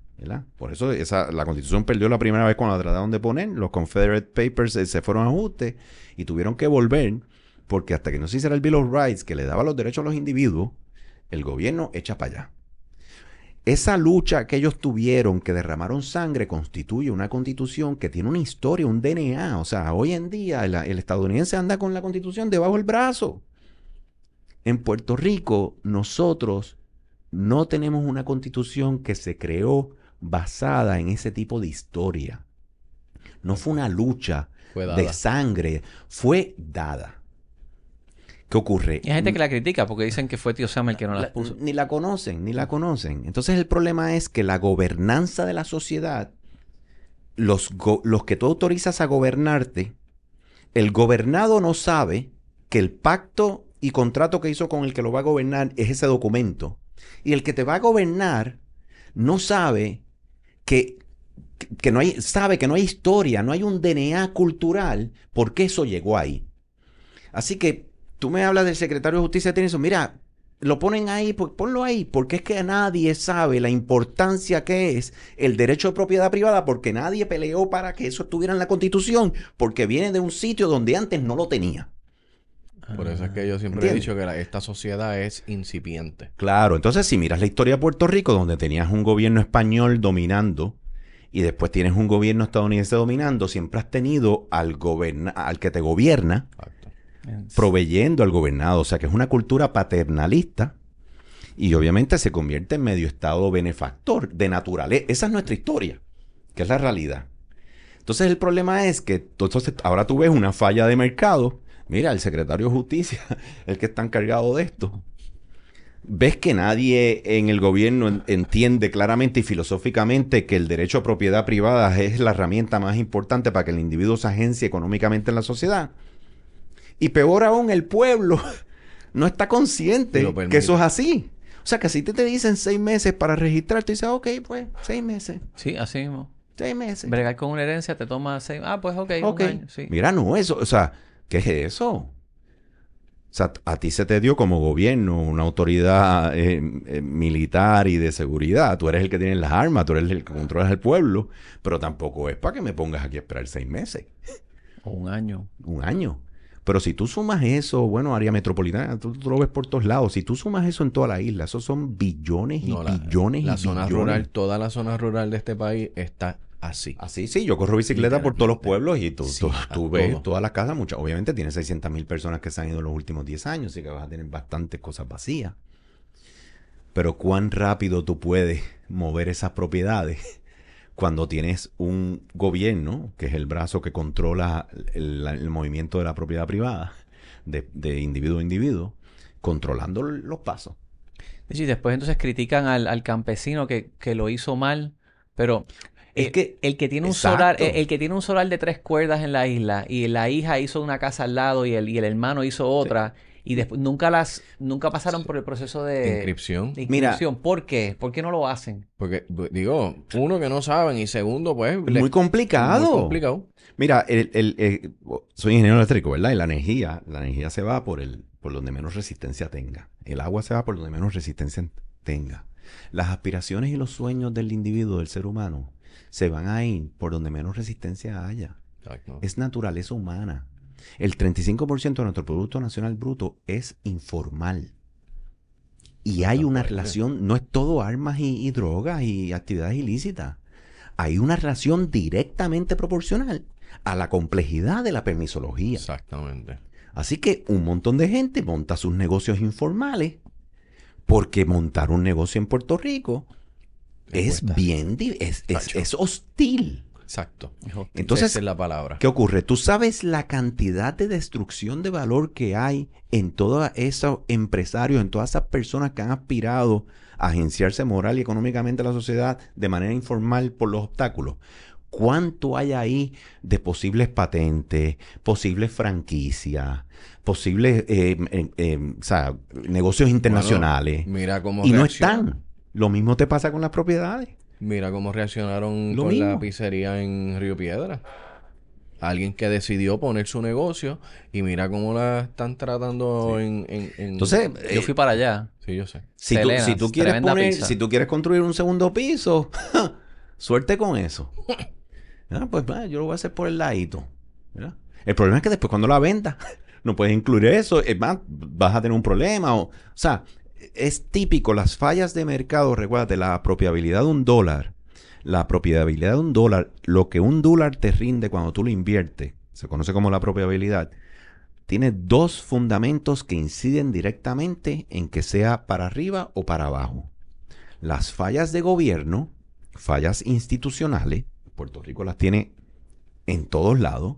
Por eso la constitución perdió la primera vez cuando la trataron de poner, los Confederate Papers eh, se fueron a ajuste y tuvieron que volver porque hasta que no se hiciera el Bill of Rights que le daba los derechos a los individuos, el gobierno echa para allá. Esa lucha que ellos tuvieron, que derramaron sangre, constituye una constitución que tiene una historia, un DNA. O sea, hoy en día el estadounidense anda con la constitución debajo del brazo. En Puerto Rico, nosotros no tenemos una constitución que se creó basada en ese tipo de historia. No fue una lucha Fue de sangre, fue dada. ¿Qué ocurre? Y hay gente que la critica porque dicen que fue Tío Sam el que no las La- puso. Ni la conocen, ni la conocen. Entonces el problema es que la gobernanza de la sociedad, los, go- los que tú autorizas a gobernarte, el gobernado no sabe que el pacto y contrato que hizo con el que lo va a gobernar es ese documento. Y el que te va a gobernar no sabe que, que- no hay, sabe que no hay historia, no hay un DNA cultural, porque eso llegó ahí. Así que tú me hablas del secretario de justicia de eso, mira, lo ponen ahí, pues ponlo ahí, porque es que nadie sabe la importancia que es el derecho de propiedad privada, porque nadie peleó para que eso estuviera en la constitución, porque viene de un sitio donde antes no lo tenía. Por eso es que yo siempre ¿Entiendes? he dicho que la- esta sociedad es incipiente. Claro, entonces si miras la historia de Puerto Rico, donde tenías un gobierno español dominando y después tienes un gobierno estadounidense dominando, siempre has tenido al, al que te gobierna Exacto. proveyendo al gobernado, o sea que es una cultura paternalista y obviamente se convierte en medio estado benefactor de naturaleza. Esa es nuestra historia, que es la realidad. Entonces el problema es que entonces, ahora tú ves una falla de mercado. Mira, el secretario de justicia, el que está encargado de esto. Ves que nadie en el gobierno en- entiende claramente y filosóficamente que el derecho a propiedad privada es la herramienta más importante para que el individuo se agencie económicamente en la sociedad. Y peor aún, el pueblo no está consciente lo que eso es así. O sea, que si te, te dicen seis meses para registrarte, dices, ok, pues, seis meses, Sí, así mismo. seis meses. Bregar con una herencia te toma seis... Ah, pues ok, Ok. un año, sí. Mira, no, eso, o sea, ¿qué es eso? O sea, a ti se te dio como gobierno una autoridad eh, eh, militar y de seguridad. Tú eres el que tiene las armas, tú eres el que controlas al pueblo, pero tampoco es para que me pongas aquí a esperar seis meses, O un año. un año. Pero si tú sumas eso, bueno, área metropolitana, tú, tú lo ves por todos lados. Si tú sumas eso en toda la isla, esos son billones y No, la, billones la y zona billones. rural, toda la zona rural de este país está así. Así, sí, yo corro bicicleta por todos los pueblos y tú, Sí, tú, tú ves todo. todas las casas, muchas, obviamente tienes 600 mil personas que se han ido en los últimos 10 años, así que vas a tener bastantes cosas vacías. Pero cuán rápido tú puedes mover esas propiedades cuando tienes un gobierno, que es el brazo que controla el, el movimiento de la propiedad privada, de, de individuo a individuo, controlando los pasos. Y después entonces critican al, al campesino que, que lo hizo mal, pero Es el, que- el que tiene un exacto. solar, el, el que tiene un solar de tres cuerdas en la isla y la hija hizo una casa al lado y el, y el hermano hizo otra Y después nunca las, nunca pasaron por el proceso de, Inscripción. de Mira. inscripción. ¿Por qué? ¿Por qué no lo hacen? Porque, digo, uno que no saben y segundo, pues... Muy complicado. Muy complicado. Mira, el, el- el- soy ingeniero eléctrico, ¿verdad? Y la energía, la energía se va por el, por donde menos resistencia tenga. El agua se va por donde menos resistencia tenga. Las aspiraciones y los sueños del individuo, del ser humano, se van a ir por donde menos resistencia haya. Exacto. Es naturaleza humana. El 35% de nuestro Producto Nacional Bruto es informal. Y hay una relación, no es todo armas y, y drogas y actividades ilícitas. Hay una relación directamente proporcional a la complejidad de la permisología. Exactamente. Así que un montón de gente monta sus negocios informales porque montar un negocio en Puerto Rico es cuesta. bien, es, es- hostil. Exacto. Entonces, Esa es la palabra. ¿Qué ocurre? Tú sabes la cantidad de destrucción de valor que hay en todos esos empresarios, en todas esas personas que han aspirado a agenciarse moral y económicamente a la sociedad de manera informal por los obstáculos. ¿Cuánto hay ahí de posibles patentes, posibles franquicias, posibles eh, eh, eh, o sea, negocios internacionales? Mira cómo y no están. Lo mismo te pasa con las propiedades. Mira cómo reaccionaron Lo con mismo. la pizzería en Río Piedra. Alguien que decidió poner su negocio y mira cómo la están tratando en, en, en- Entonces, Yo eh, fui para allá. Sí, yo sé. Si tú, Selenas, si tú quieres tremenda poner, pizza. si tú quieres construir un segundo piso, suerte con eso. Ah, pues va, yo lo voy a hacer por el ladito. ¿verdad? El problema es que después cuando la vendas, no puedes incluir eso. Es más, vas a tener un problema. O, o sea, es típico las fallas de mercado. Recuérdate, la apropiabilidad de un dólar. La apropiabilidad de un dólar, lo que un dólar te rinde cuando tú lo inviertes, se conoce como la apropiabilidad, tiene dos fundamentos que inciden directamente en que sea para arriba o para abajo. Las fallas de gobierno, fallas institucionales, Puerto Rico las tiene en todos lados,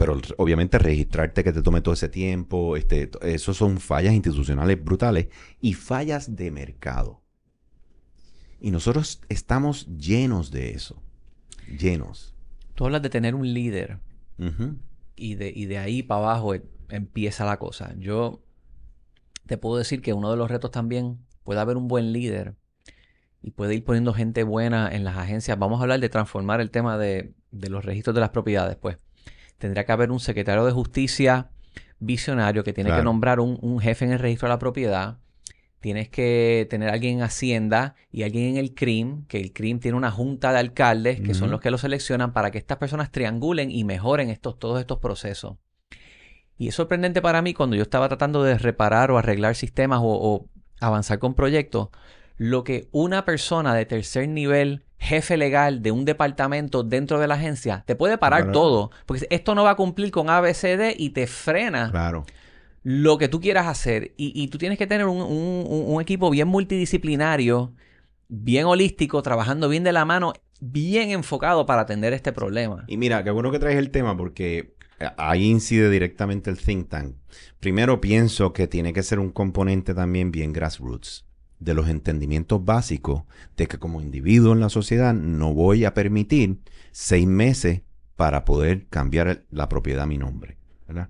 pero obviamente registrarte que te tome todo ese tiempo, este, eso son fallas institucionales brutales y fallas de mercado. Y nosotros estamos llenos de eso, llenos. Tú hablas de tener un líder y de, y de ahí para abajo e- empieza la cosa. Yo te puedo decir que uno de los retos también puede haber un buen líder y puede ir poniendo gente buena en las agencias. Vamos a hablar de transformar el tema de, de los registros de las propiedades. Pues tendría que haber un secretario de justicia visionario que tiene que nombrar un, un jefe en el registro de la propiedad. Tienes que tener alguien en Hacienda y alguien en el CRIM, que el CRIM tiene una junta de alcaldes que son los que lo seleccionan para que estas personas triangulen y mejoren estos, todos estos procesos. Y es sorprendente para mí cuando yo estaba tratando de reparar o arreglar sistemas o, o avanzar con proyectos, lo que una persona de tercer nivel, jefe legal de un departamento dentro de la agencia, te puede parar todo. Porque esto no va a cumplir con ABCD y te frena Claro. lo que tú quieras hacer. Y, y tú tienes que tener un- un equipo bien multidisciplinario, bien holístico, trabajando bien de la mano, bien enfocado para atender este problema. Y mira, qué bueno que traes el tema porque ahí incide directamente el think tank. Primero pienso que tiene que ser un componente también bien grassroots de los entendimientos básicos de que como individuo en la sociedad no voy a permitir seis meses para poder cambiar la propiedad a mi nombre. ¿verdad?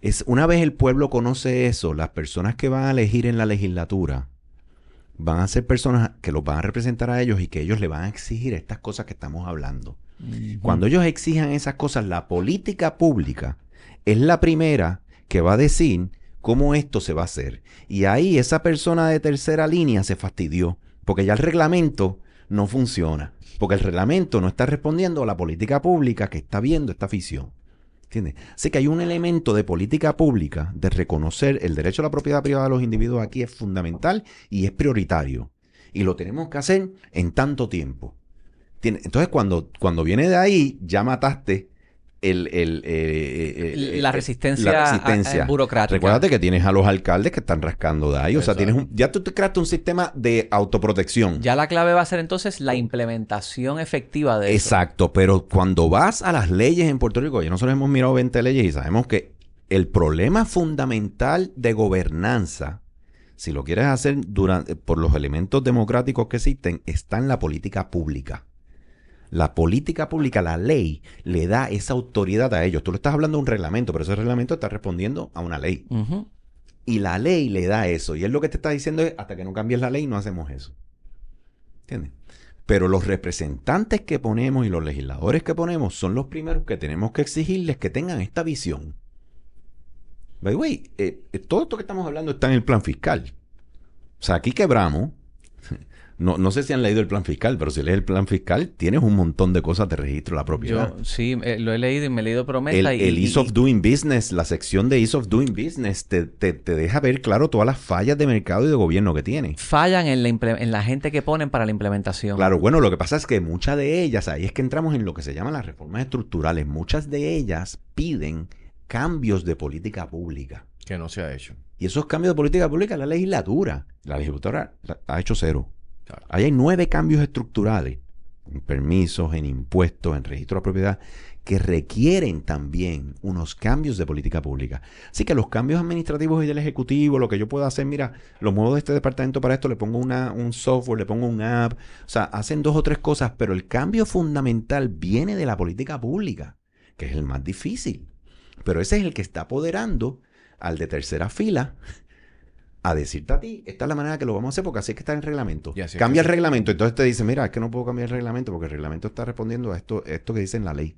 Es, una vez el pueblo conoce eso, las personas que van a elegir en la legislatura van a ser personas que los van a representar a ellos y que ellos le van a exigir estas cosas que estamos hablando. Cuando ellos exijan esas cosas, la política pública es la primera que va a decir cómo esto se va a hacer. Y ahí esa persona de tercera línea se fastidió, porque ya el reglamento no funciona, porque el reglamento no está respondiendo a la política pública que está viendo esta afición. ¿Entiendes? Así que hay un elemento de política pública de reconocer el derecho a la propiedad privada de los individuos aquí es fundamental y es prioritario. Y lo tenemos que hacer en tanto tiempo. Entonces, cuando, cuando viene de ahí, ya mataste el, el, eh, eh, la eh, resistencia, la a- resistencia. a- burocrática. Recuérdate que tienes a los alcaldes que están rascando de ahí. O sea, tienes un, ya tú te creaste un sistema de autoprotección. Ya la clave va a ser entonces la implementación efectiva de eso. Exacto, pero cuando vas a las leyes en Puerto Rico, ya nosotros hemos mirado 20 leyes y sabemos que el problema fundamental de gobernanza, si lo quieres hacer durante, por los elementos democráticos que existen, está en la política pública. La política pública, la ley, le da esa autoridad a ellos. Tú le estás hablando de un reglamento, pero ese reglamento está respondiendo a una ley. Y la ley le da eso. Y él lo que te está diciendo es, hasta que no cambies la ley, no hacemos eso. ¿Entiendes? Pero los representantes que ponemos y los legisladores que ponemos son los primeros que tenemos que exigirles que tengan esta visión. By the way, eh, eh, todo esto que estamos hablando está en el plan fiscal. O sea, aquí quebramos no, no sé si han leído el plan fiscal, pero si lees el plan fiscal, tienes un montón de cosas de registro de la propiedad. Yo sí, eh, lo he leído y me he leído promesa. El, y, el Ease of Doing Business, la sección de Ease of Doing Business, te, te, te deja ver claro todas las fallas de mercado y de gobierno que tiene. fallan en la, en la gente que ponen para la implementación. Claro, bueno, lo que pasa es que muchas de ellas, ahí es que entramos en lo que se llaman las reformas estructurales, muchas de ellas piden cambios de política pública. Que no se ha hecho. Y esos cambios de política pública, la legislatura, la legislatura la- ha hecho cero. Ahí hay nueve cambios estructurales, en permisos, en impuestos, en registro de propiedad, que requieren también unos cambios de política pública. Así que los cambios administrativos y del Ejecutivo, lo que yo puedo hacer, mira, lo muevo de este departamento para esto, le pongo una, un software, le pongo un app, o sea, hacen dos o tres cosas, pero el cambio fundamental viene de la política pública, que es el más difícil. Pero ese es el que está apoderando al de tercera fila a decirte a ti, esta es la manera que lo vamos a hacer porque así es que está en el reglamento. Y así es Cambia que el reglamento. Entonces te dice, mira, es que no puedo cambiar el reglamento porque el reglamento está respondiendo a esto, esto que dice en la ley.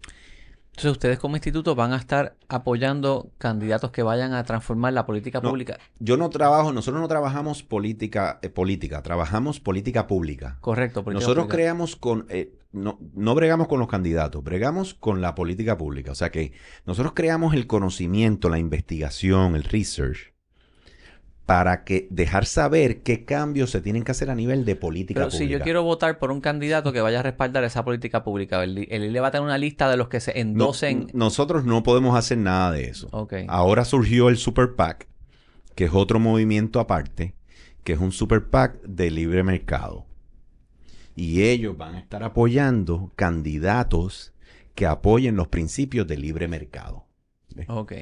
Entonces ustedes como instituto van a estar apoyando candidatos que vayan a transformar la política No. pública. Yo no trabajo, nosotros no trabajamos política, eh, política, trabajamos política pública. Correcto. política Nosotros pública. creamos con, eh, no, no bregamos con los candidatos, bregamos con la política pública. O sea que nosotros creamos el conocimiento, la investigación, el research, para que dejar saber qué cambios se tienen que hacer a nivel de política Pero pública. si yo quiero votar por un candidato que vaya a respaldar esa política pública, el, el ILE va a tener una lista de los que se No, endosen. nosotros no podemos hacer nada de eso. Ok. Ahora surgió el Super PAC, que es otro movimiento aparte, que es un Super PAC de libre mercado. Y ellos van a estar apoyando candidatos que apoyen los principios de libre mercado. Ok.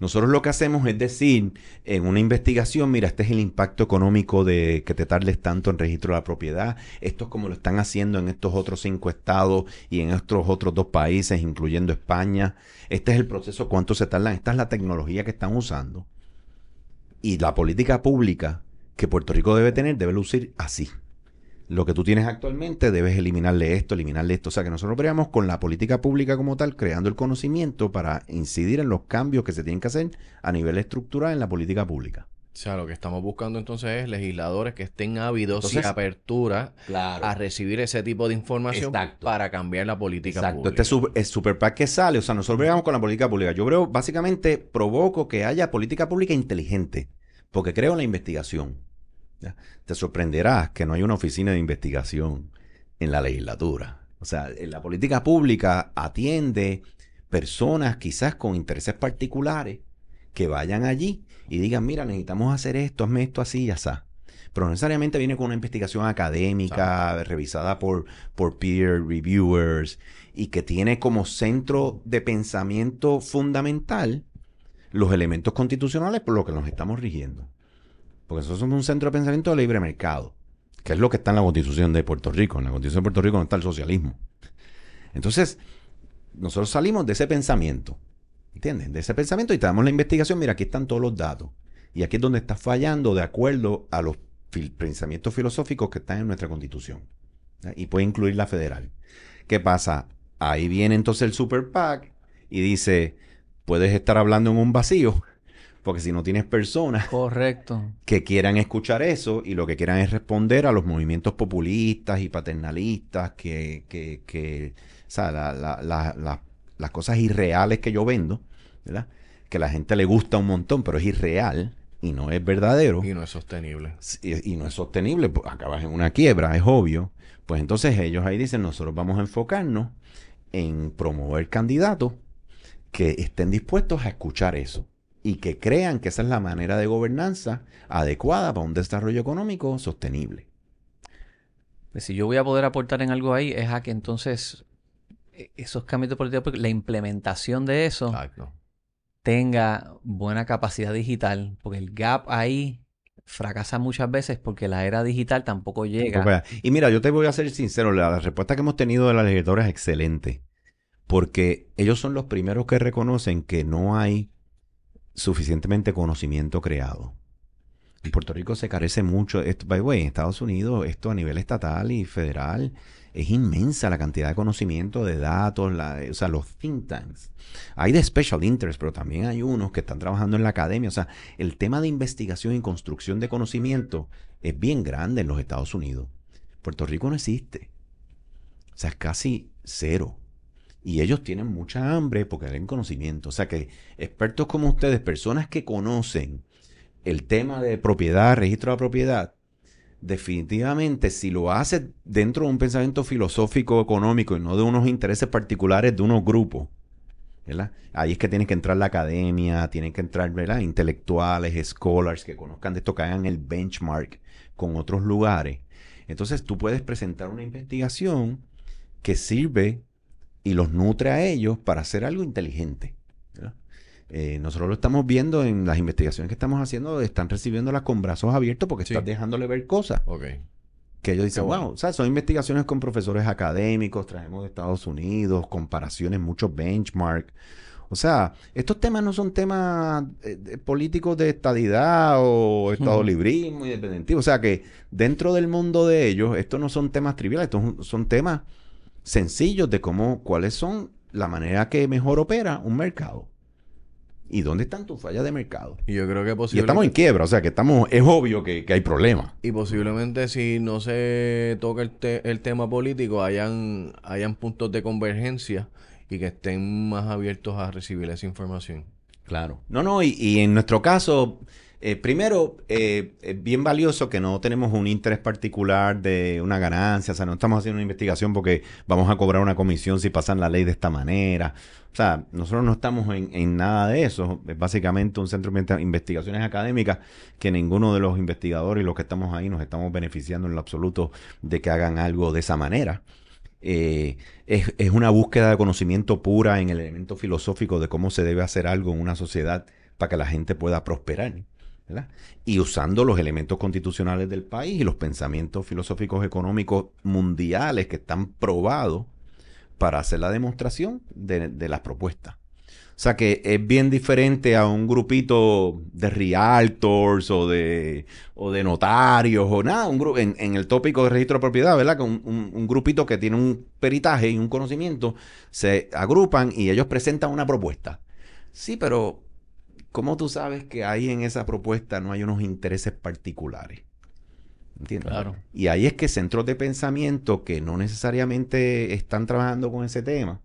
Nosotros lo que hacemos es decir en una investigación, mira, este es el impacto económico de que te tardes tanto en registro de la propiedad. Esto es como lo están haciendo en estos otros cinco estados y en estos otros dos países, incluyendo España. Este es el proceso, cuánto se tardan. Esta es la tecnología que están usando. Y la política pública que Puerto Rico debe tener debe lucir así. Lo que tú tienes actualmente debes eliminarle esto, eliminarle esto. O sea que nosotros creamos con la política pública como tal, creando el conocimiento para incidir en los cambios que se tienen que hacer a nivel estructural en la política pública. O sea, lo que estamos buscando entonces es legisladores que estén ávidos y apertura Claro. a recibir ese tipo de información Exacto. para cambiar la política Exacto. pública. Este super, el super PAC que sale, o sea, nosotros bregamos con la política pública. Yo creo, básicamente, provoco que haya política pública inteligente, porque creo en la investigación. Te sorprenderás que no hay una oficina de investigación en la legislatura. O sea, en la política pública atiende personas quizás con intereses particulares que vayan allí y digan, mira, necesitamos hacer esto, hazme esto así y así. Pero no necesariamente viene con una investigación académica, revisada por, por peer reviewers, y que tiene como centro de pensamiento fundamental los elementos constitucionales por los que nos estamos rigiendo. Porque nosotros somos un centro de pensamiento de libre mercado, que es lo que está en la constitución de Puerto Rico. En la constitución de Puerto Rico no está el socialismo. Entonces, nosotros salimos de ese pensamiento, ¿entiendes? De ese pensamiento y te damos la investigación, mira, aquí están todos los datos. Y aquí es donde está fallando de acuerdo a los pensamientos filosóficos que están en nuestra constitución. Y puede incluir la federal. ¿Qué pasa? Ahí viene entonces el Super PAC y dice, puedes estar hablando en un vacío, porque si no tienes personas Correcto. que quieran escuchar eso y lo que quieran es responder a los movimientos populistas y paternalistas que, que, que o sea, la- la- la- la- las cosas irreales que yo vendo, ¿verdad? Que a la gente le gusta un montón, pero es irreal y no es verdadero Y no es sostenible. y, y no es sostenible, pues acabas en una quiebra, es obvio. Pues entonces ellos ahí dicen, nosotros vamos a enfocarnos en promover candidatos que estén dispuestos a escuchar eso y que crean que esa es la manera de gobernanza adecuada para un desarrollo económico sostenible. Pues si yo voy a poder aportar en algo ahí, es a que entonces e- esos cambios de política pública, la implementación de eso Exacto. tenga buena capacidad digital, porque el gap ahí fracasa muchas veces porque la era digital tampoco llega. Y mira, yo te voy a ser sincero, la, la respuesta que hemos tenido de la legisladora es excelente, porque ellos son los primeros que reconocen que no hay suficientemente conocimiento creado. En Puerto Rico se carece mucho. Esto, by the way, en Estados Unidos, esto a nivel estatal y federal, es inmensa la cantidad de conocimiento, de datos, o sea, los think tanks. Hay de special interest, pero también hay unos que están trabajando en la academia. O sea, el tema de investigación y construcción de conocimiento es bien grande en los Estados Unidos. Puerto Rico no existe. O sea, es casi cero. Y ellos tienen mucha hambre porque tienen conocimiento. O sea que expertos como ustedes, personas que conocen el tema de propiedad, registro de propiedad, definitivamente si lo hace dentro de un pensamiento filosófico económico y no de unos intereses particulares de unos grupos, ¿verdad? Ahí es que tiene que entrar la academia, tienen que entrar, ¿verdad? Intelectuales, scholars que conozcan de esto, que hagan el benchmark con otros lugares. Entonces tú puedes presentar una investigación que sirve y los nutre a ellos para hacer algo inteligente. Eh, nosotros lo estamos viendo en las investigaciones que estamos haciendo, están recibiéndolas con brazos abiertos porque Sí. estás dejándole ver cosas que ellos dicen, bueno. wow, o sea, son investigaciones con profesores académicos, traemos de Estados Unidos, comparaciones, muchos benchmark. O sea, estos temas no son temas eh, de- políticos de estadidad o estado librismo, independentismo. O sea, que dentro del mundo de ellos, estos no son temas triviales, estos son temas sencillos de cómo, cuáles son la manera que mejor opera un mercado. ¿Y dónde están tus fallas de mercado? Y yo creo que Y posiblemente... estamos en quiebra, o sea que estamos, es obvio que, que hay problemas. Y posiblemente si no se toca el, te- el tema político, hayan, hayan puntos de convergencia y que estén más abiertos a recibir esa información. Claro. No, no, y, y en nuestro caso, eh, primero, eh, es bien valioso que no tenemos un interés particular de una ganancia, o sea, no estamos haciendo una investigación porque vamos a cobrar una comisión si pasan la ley de esta manera. O sea, nosotros no estamos en, nada de eso. Es básicamente un centro de investigaciones académicas que ninguno de los investigadores y los que estamos ahí nos estamos beneficiando en lo absoluto de que hagan algo de esa manera. Eh, es, es una búsqueda de conocimiento pura en el elemento filosófico de cómo se debe hacer algo en una sociedad para que la gente pueda prosperar. Y usando los elementos constitucionales del país y los pensamientos filosóficos económicos mundiales que están probados para hacer la demostración de, las propuestas. O sea que es bien diferente a un grupito de realtors o de, o de notarios o nada, un gru- en, el tópico de registro de propiedad, ¿verdad? Que un grupito que tiene un peritaje y un conocimiento, se agrupan y ellos presentan una propuesta. Sí, pero ¿cómo tú sabes que ahí en esa propuesta no hay unos intereses particulares? ¿Entiendes? Claro. Y ahí es que centros de pensamiento que no necesariamente están trabajando con ese tema.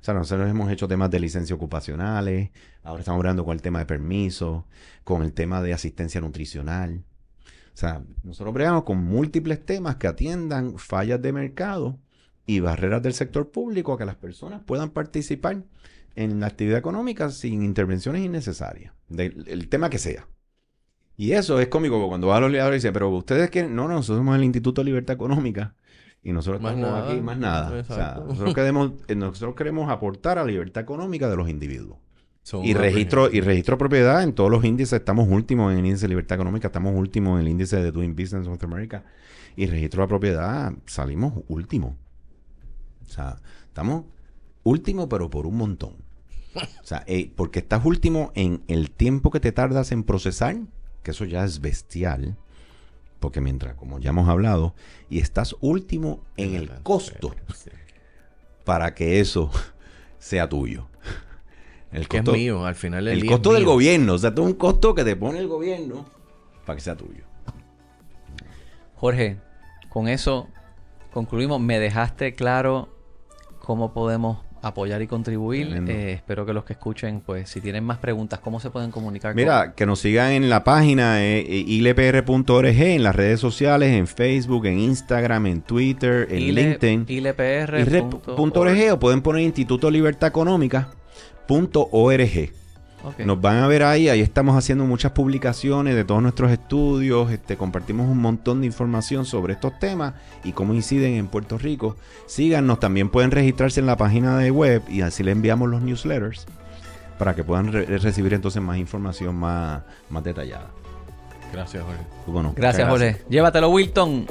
O sea, nosotros hemos hecho temas de licencia ocupacionales, ahora estamos hablando con el tema de permisos, con el tema de asistencia nutricional. O sea, nosotros bregamos con múltiples temas que atiendan fallas de mercado y barreras del sector público a que las personas puedan participar en la actividad económica sin intervenciones innecesarias, del el tema que sea. Y eso es cómico porque cuando va a los y dice, pero ustedes quieren, no, no, nosotros somos el Instituto de Libertad Económica y nosotros Más estamos nada. aquí más nada. O sea, Exacto. nosotros queremos, eh, nosotros queremos aportar a la libertad económica de los individuos. Son Y registro, y registro propiedad en todos los índices, estamos últimos en el índice de libertad económica, estamos últimos en el índice de Doing Business North America. Y registro de propiedad salimos último. O sea, estamos último, pero por un montón. O sea, eh, porque estás último en el tiempo que te tardas en procesar, que eso ya es bestial. Porque mientras, como ya hemos hablado, y estás último en el costo para que eso sea tuyo. El Que es mío, al final del el día costo es del mío. gobierno. O sea, todo un costo que te pone el gobierno para que sea tuyo. Jorge, con eso concluimos. Me dejaste claro cómo podemos apoyar y contribuir. Eh, espero que los que escuchen, pues, si tienen más preguntas, ¿cómo se pueden comunicar? con- Mira, que nos sigan en la página eh, eh, ilpr.org, en las redes sociales, en Facebook, en Instagram, en Twitter, en ile- LinkedIn. ilepr.org. O pueden poner Instituto Libertad Económica.org. Nos van a ver ahí, ahí estamos haciendo muchas publicaciones de todos nuestros estudios, este, compartimos un montón de información sobre estos temas y cómo inciden en Puerto Rico. Síganos, también pueden registrarse en la página de web y así le enviamos los newsletters para que puedan re- recibir entonces más información más, más detallada. Gracias, Jorge. Bueno, Gracias, muchas Jorge. Llévatelo, Wilton.